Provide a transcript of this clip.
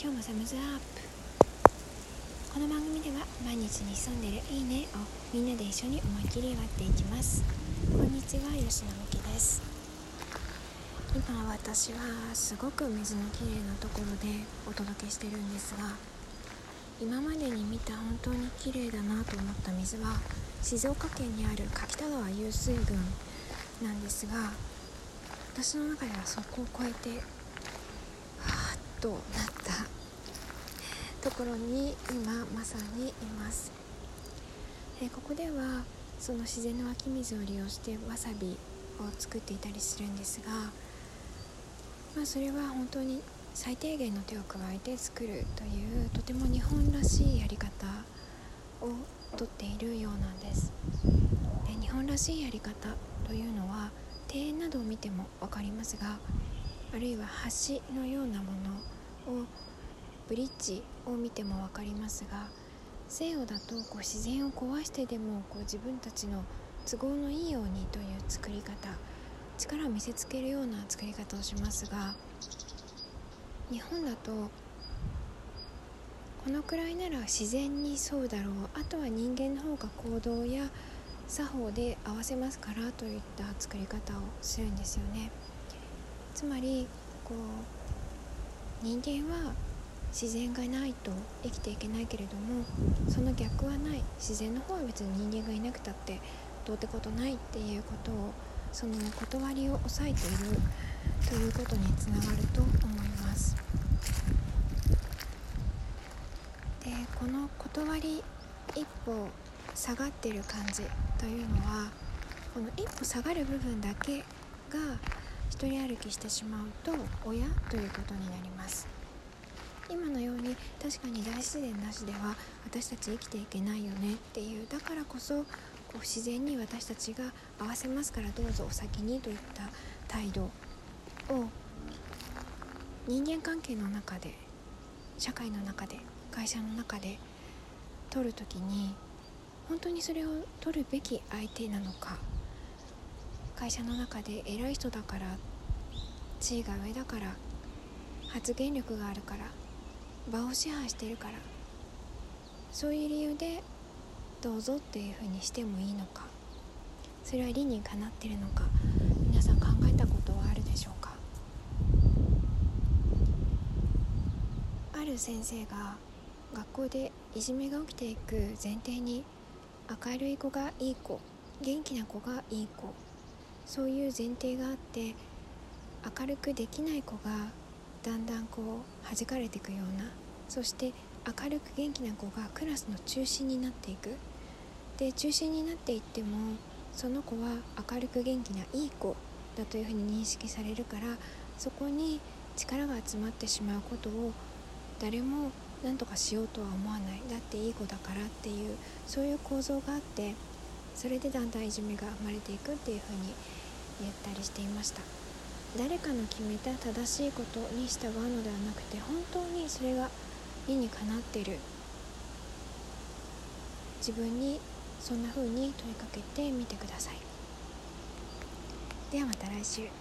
今日もサムズアップ。この番組では毎日に潜んでるいいねをみんなで一緒に思いっきり割っていきます。こんにちは吉野美希です。今私はすごく水のきれいなところでお届けしてるんですが今までに見た本当に綺麗だなと思った水は静岡県にある柿田川湧水群なんですが私の中ではそこを超えてとなったところに今まさにいます。えここではその自然の湧き水を利用してわさびを作っていたりするんですが、まあ、それは本当に最低限の手を加えて作るというとても日本らしいやり方をとっているようなんです。で日本らしいやり方というのは庭園などを見ても分かりますがあるいは橋のようなものをブリッジを見ても分かりますが西洋だとこう自然を壊してでもこう自分たちの都合のいいようにという作り方力を見せつけるような作り方をしますが日本だとこのくらいなら自然に沿うだろう。あとは人間の方が行動や作法で合わせますからといった作り方をするんですよね。つまりこう人間は自然がないと生きていけないけれどもその逆はない。自然の方は別に人間がいなくたってどうってことないっていうことをその断りを抑えている。ということにつながると思います。でこの断り一歩下がってる感じというのはこの一歩下がる部分だけが一人歩きしてしまうと親ということになります。今のように確かに大自然なしでは私たち生きていけないよねっていうだからこそこう自然に私たちが合わせますからどうぞお先にといった態度を人間関係の中で社会の中で会社の中で取る時に本当にそれを取るべき相手なのか会社の中で偉い人だから地位が上だから発言力があるから場を支配してるからそういう理由でどうぞっていうふうにしてもいいのかそれは理にかなってるのか皆さん考えたことはあるでしょうか？ある先生が学校でいじめが起きていく前提に明るい子がいい子元気な子がいい子そういう前提があって明るくできない子がだんだんこう弾かれていくようなそして明るく元気な子がクラスの中心になっていく。で中心になっていってもその子は明るく元気ないい子だというふうに認識されるからそこに力が集まってしまうことを誰も何とかしようとは思わない。だっていい子だからっていうそういう構造があってそれでだんだんいじめが生まれていくっていうふうに言ったりしていました。誰かの決めた正しいことに従うのではなくて本当にそれが理にかなっている。自分にそんな風に問いかけてみてください。ではまた来週。